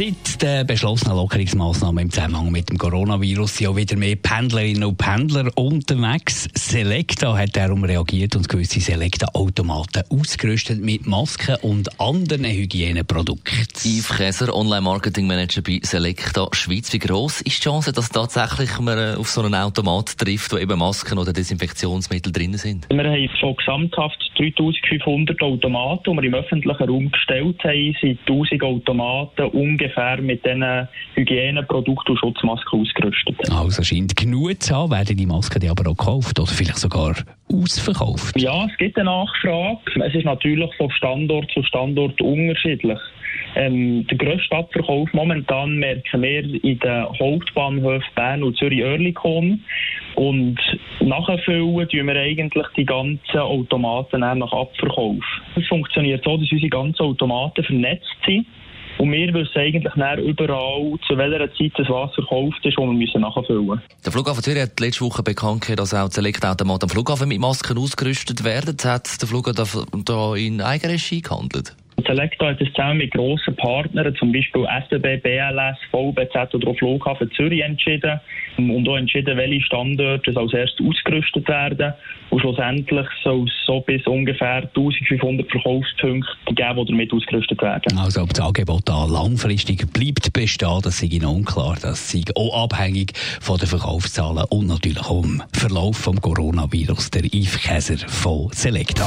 Seit den beschlossenen Lockerungsmaßnahmen im Zusammenhang mit dem Coronavirus sind auch wieder mehr Pendlerinnen und Pendler unterwegs. Selecta hat darum reagiert und gewisse Selecta-Automaten ausgerüstet mit Masken und anderen Hygieneprodukten. Yves Käser, Online-Marketing-Manager bei Selecta Schweiz. Wie gross ist die Chance, dass tatsächlich man auf so einen Automat trifft, wo eben Masken oder Desinfektionsmittel drin sind? Wir haben schon gesamthaft 3500 Automaten, die wir im öffentlichen Raum gestellt haben, sind 1000 Automaten ungefähr ungefähr mit diesen Hygieneprodukten und Schutzmasken ausgerüstet. Also scheint genug zu haben, werden die Masken aber auch gekauft oder vielleicht sogar ausverkauft? Ja, es gibt eine Nachfrage. Es ist natürlich von Standort zu Standort unterschiedlich. Ähm, der grösste Abverkauf momentan merken wir in den Hauptbahnhöfen Bern und Zürich-Oerlikon. Und nachfüllen tun wir eigentlich die ganzen Automaten nach Abverkauf. Es funktioniert so, dass unsere ganzen Automaten vernetzt sind. Und wir wissen eigentlich überall, zu welcher Zeit das Wasser verkauft ist, wo wir müssen nachfüllen. Der Flughafen Zürich hat letzte Woche bekannt dass auch die Elektroautomaten am Flughafen mit Masken ausgerüstet werden. Hat der Flughafen da in Eigenregie gehandelt? Selecta hat es zusammen mit grossen Partnern, zum Beispiel SBB, BLS, VBZ oder auch Flughafen Zürich entschieden und auch entschieden, welche Standorte als erstes ausgerüstet werden. Und schlussendlich soll es so bis ungefähr 1500 Verkaufspunkte geben, die damit ausgerüstet werden. Also ob das Angebot da langfristig bleibt bestehen, das ist Ihnen unklar. Das ist auch abhängig von den Verkaufszahlen und natürlich vom Verlauf vom Coronavirus. Der Yves Käser von Selecta.